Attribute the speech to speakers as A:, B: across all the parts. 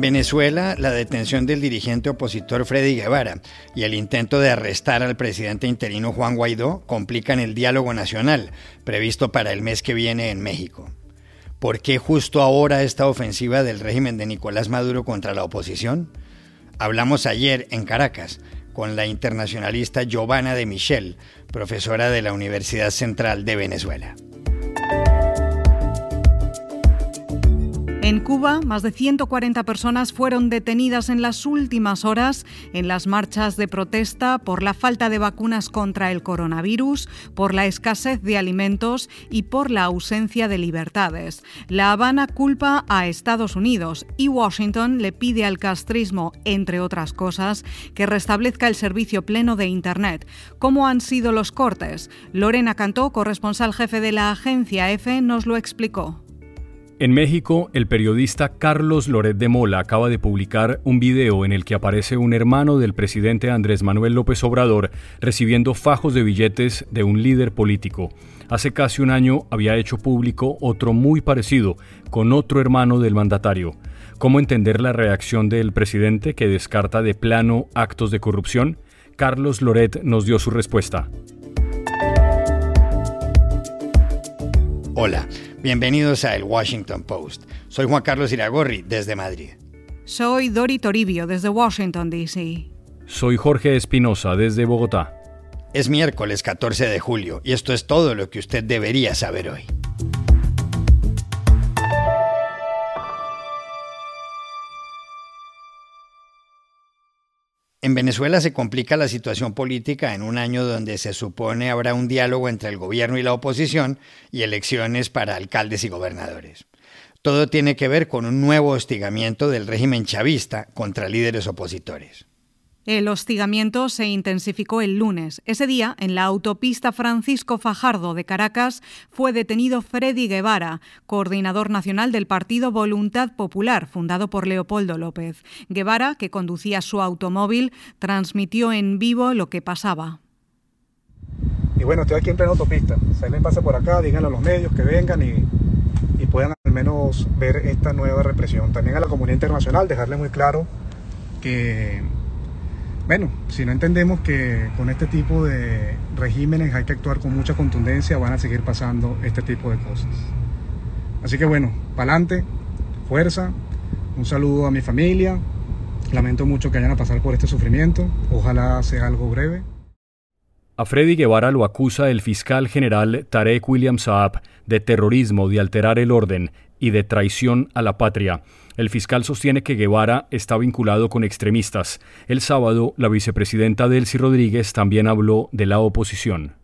A: En Venezuela, la detención del dirigente opositor Freddy Guevara y el intento de arrestar al presidente interino Juan Guaidó complican el diálogo nacional previsto para el mes que viene en México. ¿Por qué justo ahora esta ofensiva del régimen de Nicolás Maduro contra la oposición? Hablamos ayer en Caracas con la internacionalista Giovanna de Michel, profesora de la Universidad Central de Venezuela.
B: En Cuba, más de 140 personas fueron detenidas en las últimas horas en las marchas de protesta por la falta de vacunas contra el coronavirus, por la escasez de alimentos y por la ausencia de libertades. La Habana culpa a Estados Unidos y Washington le pide al castrismo, entre otras cosas, que restablezca el servicio pleno de Internet. ¿Cómo han sido los cortes? Lorena Cantó, corresponsal jefe de la agencia EFE, nos lo explicó.
C: En México, el periodista Carlos Loret de Mola acaba de publicar un video en el que aparece un hermano del presidente Andrés Manuel López Obrador recibiendo fajos de billetes de un líder político. Hace casi un año había hecho público otro muy parecido, con otro hermano del mandatario. ¿Cómo entender la reacción del presidente que descarta de plano actos de corrupción? Carlos Loret nos dio su respuesta.
A: Hola. Bienvenidos a El Washington Post. Soy Juan Carlos Iragorri, desde Madrid.
B: Soy Dori Toribio, desde Washington, D.C.
C: Soy Jorge Espinosa, desde Bogotá.
A: Es miércoles 14 de julio y esto es todo lo que usted debería saber hoy. En Venezuela se complica la situación política en un año donde se supone habrá un diálogo entre el gobierno y la oposición y elecciones para alcaldes y gobernadores. Todo tiene que ver con un nuevo hostigamiento del régimen chavista contra líderes opositores.
B: El hostigamiento se intensificó el lunes. Ese día, en la autopista Francisco Fajardo de Caracas, fue detenido Freddy Guevara, coordinador nacional del partido Voluntad Popular, fundado por Leopoldo López. Guevara, que conducía su automóvil, transmitió en vivo lo que pasaba.
D: Y bueno, estoy aquí en plena autopista. Si alguien pasa por acá, díganle a los medios que vengan y, y puedan al menos ver esta nueva represión. También a la comunidad internacional, dejarle muy claro que bueno, si no entendemos que con este tipo de regímenes hay que actuar con mucha contundencia, van a seguir pasando este tipo de cosas. Así que bueno, pa'lante, fuerza, un saludo a mi familia, lamento mucho que hayan a pasar por este sufrimiento, ojalá sea algo breve.
C: A Freddy Guevara lo acusa el fiscal general Tarek William Saab de terrorismo, de alterar el orden y de traición a la patria. El fiscal sostiene que Guevara está vinculado con extremistas. El sábado, la vicepresidenta Delcy Rodríguez también habló de la oposición.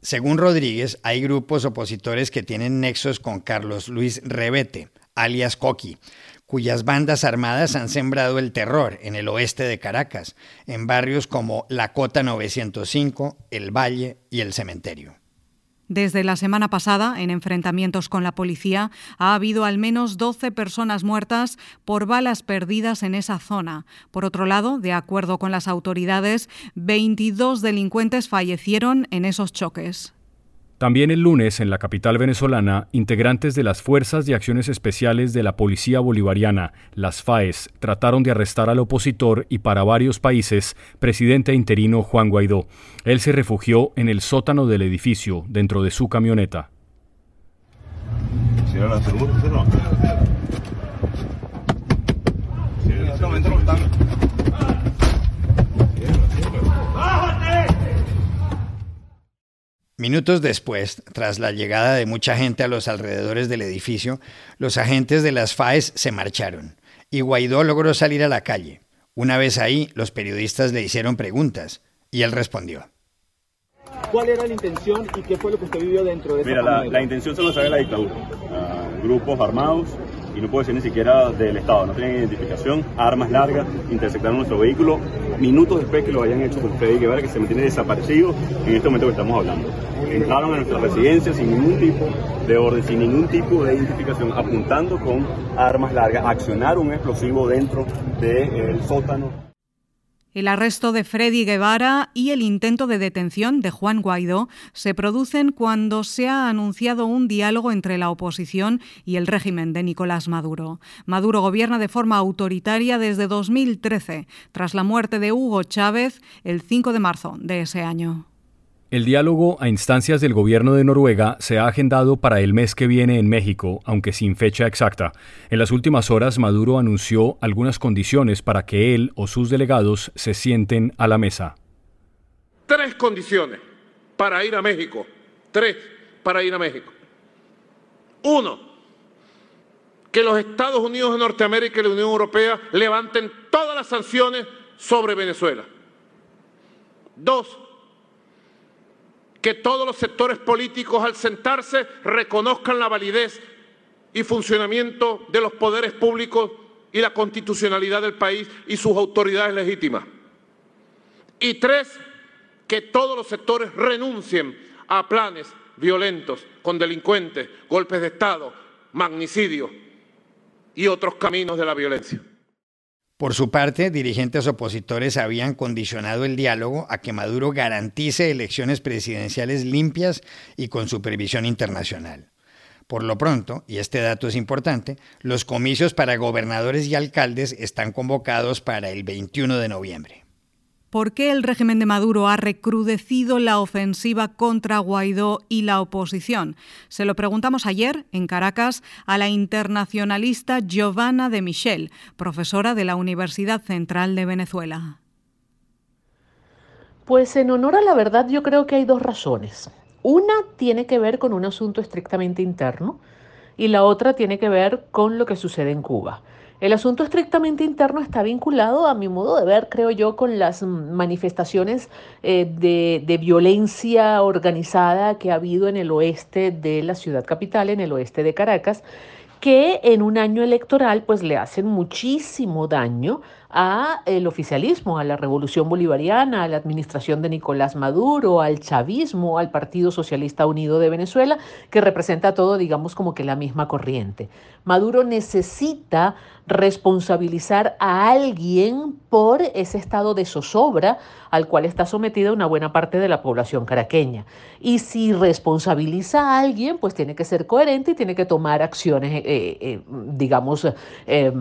A: Según Rodríguez, hay grupos opositores que tienen nexos con Carlos Luis Rebete, alias Coqui, cuyas bandas armadas han sembrado el terror en el oeste de Caracas, en barrios como La Cota 905, El Valle y El Cementerio.
B: Desde la semana pasada, en enfrentamientos con la policía, ha habido al menos 12 personas muertas por balas perdidas en esa zona. Por otro lado, de acuerdo con las autoridades, 22 delincuentes fallecieron en esos choques.
C: También el lunes, en la capital venezolana, integrantes de las Fuerzas de Acciones Especiales de la Policía Bolivariana, las FAES, trataron de arrestar al opositor y para varios países, presidente interino Juan Guaidó. Él se refugió en el sótano del edificio, dentro de su camioneta.
A: Minutos después, tras la llegada de mucha gente a los alrededores del edificio, los agentes de las FAES se marcharon y Guaidó logró salir a la calle. Una vez ahí, los periodistas le hicieron preguntas y él respondió.
E: ¿Cuál era la intención y qué fue lo que usted vivió dentro de esa
F: Mira, la, la, intención solo sabe la dictadura. Uh, grupos armados y no puedo decir ni siquiera del Estado, no tienen identificación, armas largas, interceptaron nuestro vehículo minutos después que lo hayan hecho con Freddy Guevara, que se mantiene desaparecido en este momento que estamos hablando. Entraron a nuestra residencia sin ningún tipo de orden, sin ningún tipo de identificación, apuntando con armas largas, accionaron un explosivo dentro del sótano.
B: El arresto de Freddy Guevara y el intento de detención de Juan Guaidó se producen cuando se ha anunciado un diálogo entre la oposición y el régimen de Nicolás Maduro. Maduro gobierna de forma autoritaria desde 2013, tras la muerte de Hugo Chávez el 5 de marzo de ese año.
C: El diálogo a instancias del gobierno de Noruega se ha agendado para el mes que viene en México, aunque sin fecha exacta. En las últimas horas, Maduro anunció algunas condiciones para que él o sus delegados se sienten a la mesa.
G: Tres condiciones para ir a México. Tres para ir a México. Uno, que los Estados Unidos de Norteamérica y la Unión Europea levanten todas las sanciones sobre Venezuela. Dos, que todos los sectores políticos al sentarse reconozcan la validez y funcionamiento de los poderes públicos y la constitucionalidad del país y sus autoridades legítimas. Y tres, que todos los sectores renuncien a planes violentos con delincuentes, golpes de Estado, magnicidios y otros caminos de la violencia.
A: Por su parte, dirigentes opositores habían condicionado el diálogo a que Maduro garantice elecciones presidenciales limpias y con supervisión internacional. Por lo pronto, y este dato es importante, los comicios para gobernadores y alcaldes están convocados para el 21 de noviembre.
B: ¿Por qué el régimen de Maduro ha recrudecido la ofensiva contra Guaidó y la oposición? Se lo preguntamos ayer en Caracas a la internacionalista Giovanna de Michel, profesora de la Universidad Central de Venezuela.
H: Pues en honor a la verdad yo creo que hay dos razones. Una tiene que ver con un asunto estrictamente interno y la otra tiene que ver con lo que sucede en Cuba. El asunto estrictamente interno está vinculado, a mi modo de ver, creo yo, con las manifestaciones eh, de, de, violencia organizada que ha habido en el oeste de la ciudad capital, en el oeste de Caracas, que en un año electoral pues le hacen muchísimo daño a el oficialismo, a la revolución bolivariana, a la administración de Nicolás Maduro, al chavismo, al Partido Socialista Unido de Venezuela, que representa todo, digamos, como que la misma corriente. Maduro necesita responsabilizar a alguien por ese estado de zozobra al cual está sometida una buena parte de la población caraqueña. Y si responsabiliza a alguien, pues tiene que ser coherente y tiene que tomar acciones, eh, eh, digamos, eh,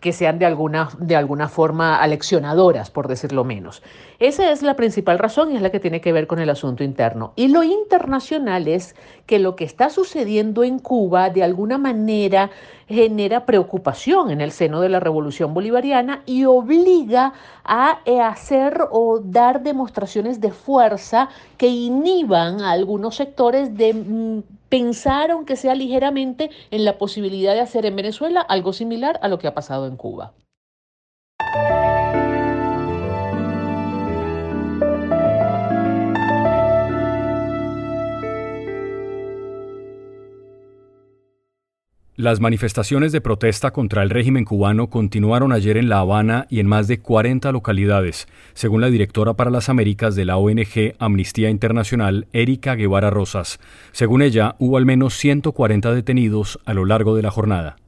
H: que sean de alguna, de alguna forma aleccionadoras, por decirlo menos. Esa es la principal razón y es la que tiene que ver con el asunto interno. Y lo internacional es que lo que está sucediendo en Cuba de alguna manera genera preocupación en el seno de la revolución bolivariana y obliga a eh, hacer o dar demostraciones de fuerza que inhiban a algunos sectores de mm, pensar, aunque sea ligeramente, en la posibilidad de hacer en Venezuela algo similar a lo que ha pasado en Cuba.
C: Las manifestaciones de protesta contra el régimen cubano continuaron ayer en La Habana y en más de 40 localidades, según la directora para las Américas de la ONG Amnistía Internacional, Erika Guevara Rosas. Según ella, hubo al menos 140 detenidos a lo largo de la jornada.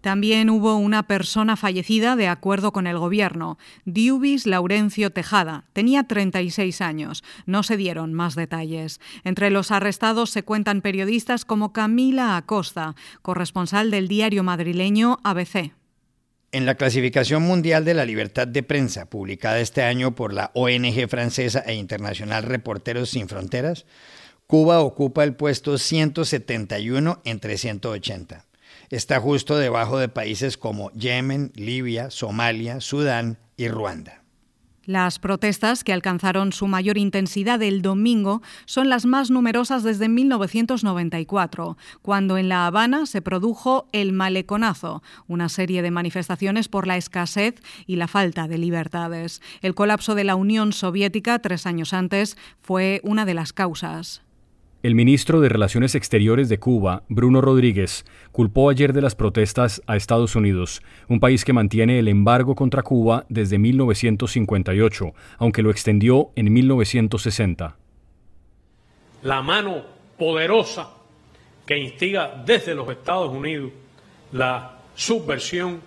B: También hubo una persona fallecida de acuerdo con el gobierno, Diubis Laurencio Tejada. Tenía 36 años. No se dieron más detalles. Entre los arrestados se cuentan periodistas como Camila Acosta, corresponsal del diario madrileño ABC.
A: En la clasificación mundial de la libertad de prensa, publicada este año por la ONG francesa e internacional Reporteros Sin Fronteras, Cuba ocupa el puesto 171 entre 180 está justo debajo de países como Yemen, Libia, Somalia, Sudán y Ruanda.
B: Las protestas, que alcanzaron su mayor intensidad el domingo, son las más numerosas desde 1994, cuando en La Habana se produjo el Maleconazo, una serie de manifestaciones por la escasez y la falta de libertades. El colapso de la Unión Soviética tres años antes fue una de las causas.
C: El ministro de Relaciones Exteriores de Cuba, Bruno Rodríguez, culpó ayer de las protestas a Estados Unidos, un país que mantiene el embargo contra Cuba desde 1958, aunque lo extendió en 1960.
I: La mano poderosa que instiga desde los Estados Unidos la subversión,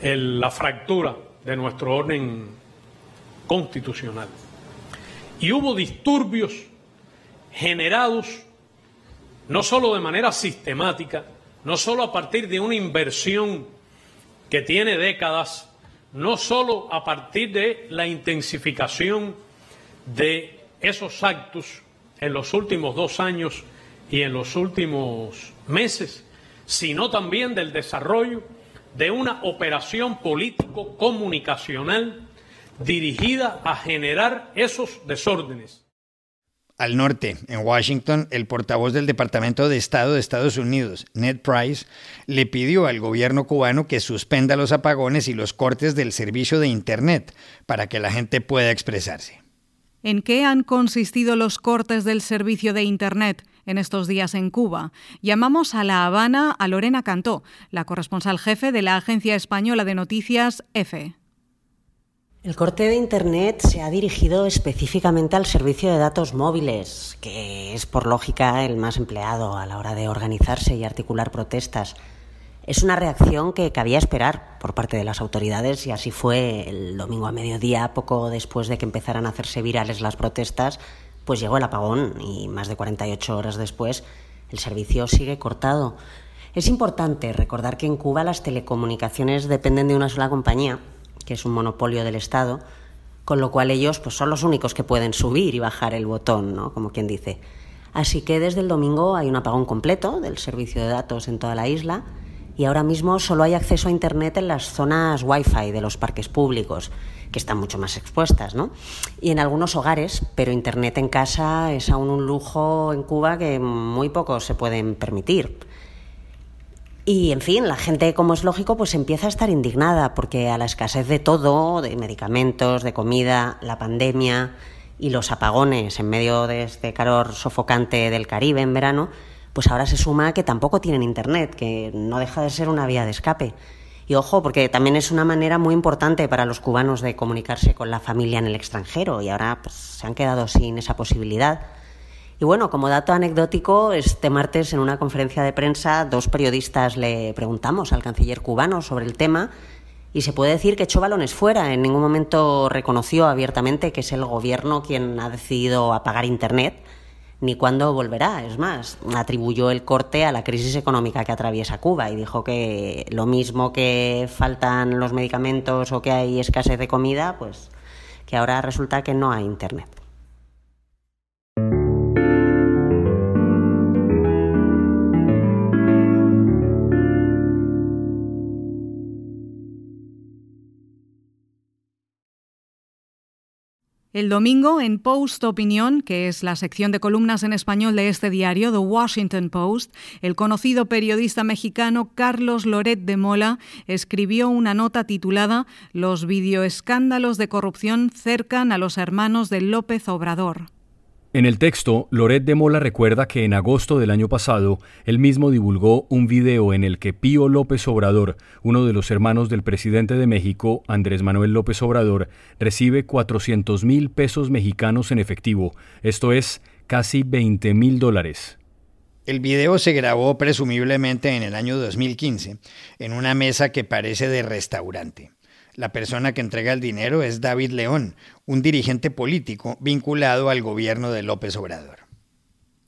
I: la fractura de nuestro orden constitucional. Y hubo disturbios generados no solo de manera sistemática, no solo a partir de una inversión que tiene décadas, no solo a partir de la intensificación de esos actos en los últimos dos años y en los últimos meses, sino también del desarrollo de una operación político-comunicacional dirigida a generar esos desórdenes.
A: Al norte, en Washington, el portavoz del Departamento de Estado de Estados Unidos, Ned Price, le pidió al gobierno cubano que suspenda los apagones y los cortes del servicio de Internet para que la gente pueda expresarse.
B: ¿En qué han consistido los cortes del servicio de Internet en estos días en Cuba? Llamamos a La Habana a Lorena Cantó, la corresponsal jefe de la Agencia Española de Noticias EFE.
J: El corte de Internet se ha dirigido específicamente al servicio de datos móviles, que es por lógica el más empleado a la hora de organizarse y articular protestas. Es una reacción que cabía esperar por parte de las autoridades y así fue el domingo a mediodía, poco después de que empezaran a hacerse virales las protestas, pues llegó el apagón y más de 48 horas después el servicio sigue cortado. Es importante recordar que en Cuba las telecomunicaciones dependen de una sola compañía que es un monopolio del Estado, con lo cual ellos pues, son los únicos que pueden subir y bajar el botón, ¿no? como quien dice. Así que desde el domingo hay un apagón completo del servicio de datos en toda la isla y ahora mismo solo hay acceso a Internet en las zonas Wi-Fi de los parques públicos, que están mucho más expuestas, ¿no? Y en algunos hogares, pero Internet en casa es aún un lujo en Cuba que muy pocos se pueden permitir. Y, en fin, la gente, como es lógico, pues empieza a estar indignada porque a la escasez de todo, de medicamentos, de comida, la pandemia y los apagones en medio de este calor sofocante del Caribe en verano, pues ahora se suma que tampoco tienen internet, que no deja de ser una vía de escape. Y ojo, porque también es una manera muy importante para los cubanos de comunicarse con la familia en el extranjero y ahora pues, se han quedado sin esa posibilidad. Y bueno, como dato anecdótico, este martes en una conferencia de prensa dos periodistas le preguntamos al canciller cubano sobre el tema y se puede decir que echó balones fuera. En ningún momento reconoció abiertamente que es el gobierno quien ha decidido apagar Internet ni cuándo volverá. Es más, atribuyó el corte a la crisis económica que atraviesa Cuba y dijo que lo mismo que faltan los medicamentos o que hay escasez de comida, pues que ahora resulta que no hay Internet.
B: El domingo, en Post Opinión, que es la sección de columnas en español de este diario, The Washington Post, el conocido periodista mexicano Carlos Loret de Mola escribió una nota titulada Los videoescándalos de corrupción cercan a los hermanos de López Obrador.
C: En el texto, Loret de Mola recuerda que en agosto del año pasado, él mismo divulgó un video en el que Pío López Obrador, uno de los hermanos del presidente de México, Andrés Manuel López Obrador, recibe 400 mil pesos mexicanos en efectivo, esto es casi 20 mil dólares.
A: El video se grabó presumiblemente en el año 2015, en una mesa que parece de restaurante. La persona que entrega el dinero es David León, un dirigente político vinculado al gobierno de López Obrador.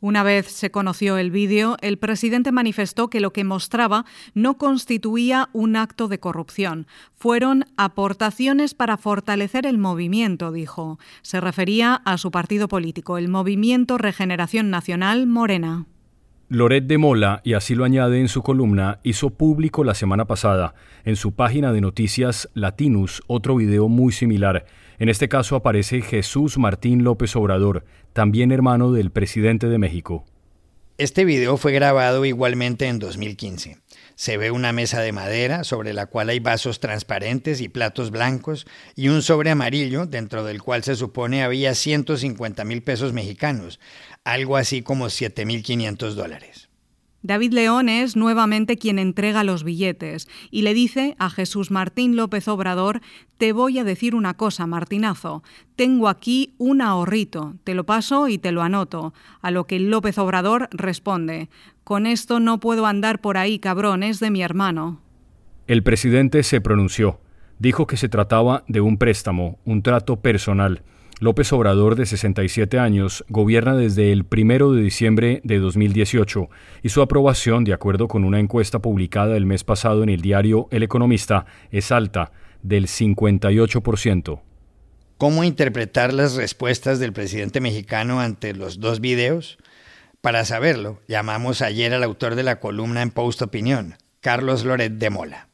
B: Una vez se conoció el vídeo, el presidente manifestó que lo que mostraba no constituía un acto de corrupción. Fueron aportaciones para fortalecer el movimiento, dijo. Se refería a su partido político, el Movimiento Regeneración Nacional Morena.
C: Loret de Mola, y así lo añade en su columna, hizo público la semana pasada en su página de noticias Latinus otro video muy similar. En este caso aparece Jesús Martín López Obrador, también hermano del presidente de México.
A: Este video fue grabado igualmente en 2015. Se ve una mesa de madera sobre la cual hay vasos transparentes y platos blancos y un sobre amarillo dentro del cual se supone había 150 mil pesos mexicanos, algo así como 7.500 dólares.
B: David León es nuevamente quien entrega los billetes y le dice a Jesús Martín López Obrador, te voy a decir una cosa, Martinazo, tengo aquí un ahorrito, te lo paso y te lo anoto. A lo que López Obrador responde, con esto no puedo andar por ahí, cabrón, es de mi hermano.
C: El presidente se pronunció. Dijo que se trataba de un préstamo, un trato personal. López Obrador, de 67 años, gobierna desde el 1 de diciembre de 2018 y su aprobación, de acuerdo con una encuesta publicada el mes pasado en el diario El Economista, es alta, del 58%.
A: ¿Cómo interpretar las respuestas del presidente mexicano ante los dos videos? Para saberlo, llamamos ayer al autor de la columna en Post Opinión, Carlos Loret de Mola.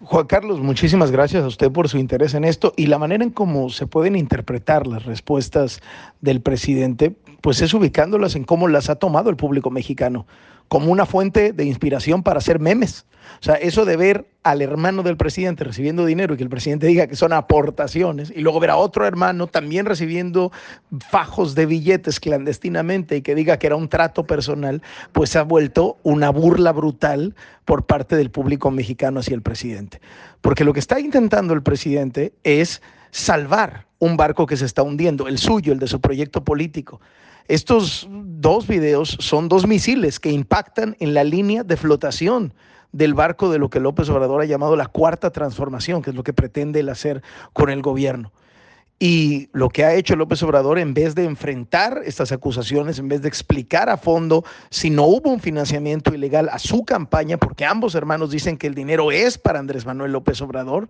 K: Juan Carlos, muchísimas gracias a usted por su interés en esto y la manera en cómo se pueden interpretar las respuestas del presidente, pues es ubicándolas en cómo las ha tomado el público mexicano, como una fuente de inspiración para hacer memes. O sea, eso de ver al hermano del presidente recibiendo dinero y que el presidente diga que son aportaciones y luego ver a otro hermano también recibiendo fajos de billetes clandestinamente y que diga que era un trato personal, pues ha vuelto una burla brutal por parte del público mexicano hacia el presidente. Porque lo que está intentando el presidente es salvar un barco que se está hundiendo, el suyo, el de su proyecto político. Estos dos videos son dos misiles que impactan en la línea de flotación del barco de lo que López Obrador ha llamado la cuarta transformación, que es lo que pretende él hacer con el gobierno. Y lo que ha hecho López Obrador, en vez de enfrentar estas acusaciones, en vez de explicar a fondo si no hubo un financiamiento ilegal a su campaña, porque ambos hermanos dicen que el dinero es para Andrés Manuel López Obrador,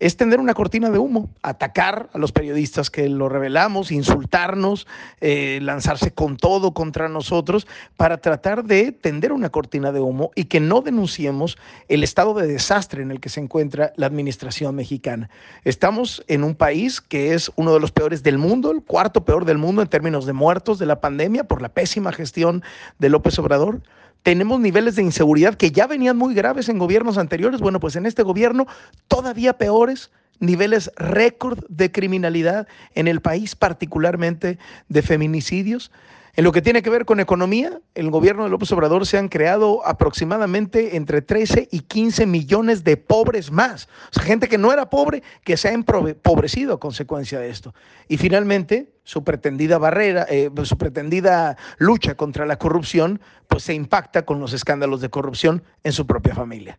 K: es tender una cortina de humo, atacar a los periodistas que lo revelamos, insultarnos, eh, lanzarse con todo contra nosotros para tratar de tender una cortina de humo y que no denunciemos el estado de desastre en el que se encuentra la administración mexicana. Estamos en un país que es uno de los peores del mundo, el cuarto peor del mundo en términos de muertos de la pandemia por la pésima gestión de López Obrador tenemos niveles de inseguridad que ya venían muy graves en gobiernos anteriores. Bueno, pues en este gobierno todavía peores niveles récord de criminalidad en el país, particularmente de feminicidios. En lo que tiene que ver con economía, el gobierno de López Obrador se han creado aproximadamente entre 13 y 15 millones de pobres más. O sea, gente que no era pobre, que se ha empobrecido a consecuencia de esto. Y finalmente, su pretendida barrera, eh, su pretendida lucha contra la corrupción, pues se impacta con los escándalos de corrupción en su propia familia.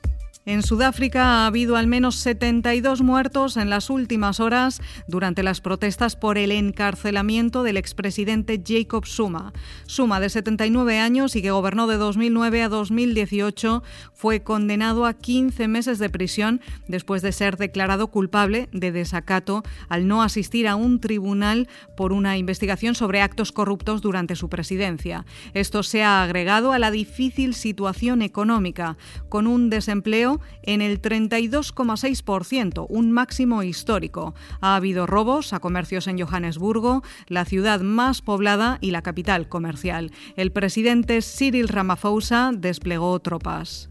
B: En Sudáfrica ha habido al menos 72 muertos en las últimas horas durante las protestas por el encarcelamiento del expresidente Jacob Zuma. Zuma, de 79 años y que gobernó de 2009 a 2018, fue condenado a 15 meses de prisión después de ser declarado culpable de desacato al no asistir a un tribunal por una investigación sobre actos corruptos durante su presidencia. Esto se ha agregado a la difícil situación económica, con un desempleo en el 32,6%, un máximo histórico. Ha habido robos a comercios en Johannesburgo, la ciudad más poblada y la capital comercial. El presidente Cyril Ramaphosa desplegó tropas.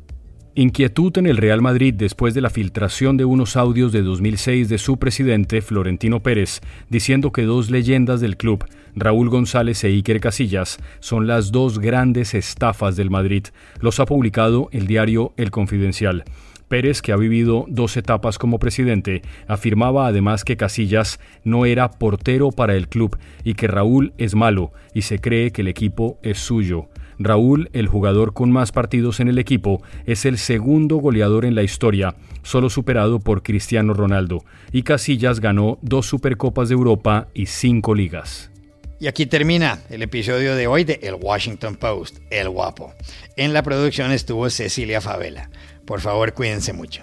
C: Inquietud en el Real Madrid después de la filtración de unos audios de 2006 de su presidente, Florentino Pérez, diciendo que dos leyendas del club, Raúl González e Iker Casillas, son las dos grandes estafas del Madrid. Los ha publicado el diario El Confidencial. Pérez, que ha vivido dos etapas como presidente, afirmaba además que Casillas no era portero para el club y que Raúl es malo y se cree que el equipo es suyo. Raúl, el jugador con más partidos en el equipo, es el segundo goleador en la historia, solo superado por Cristiano Ronaldo, y Casillas ganó dos Supercopas de Europa y cinco ligas.
A: Y aquí termina el episodio de hoy de El Washington Post, El Guapo. En la producción estuvo Cecilia Favela. Por favor, cuídense mucho.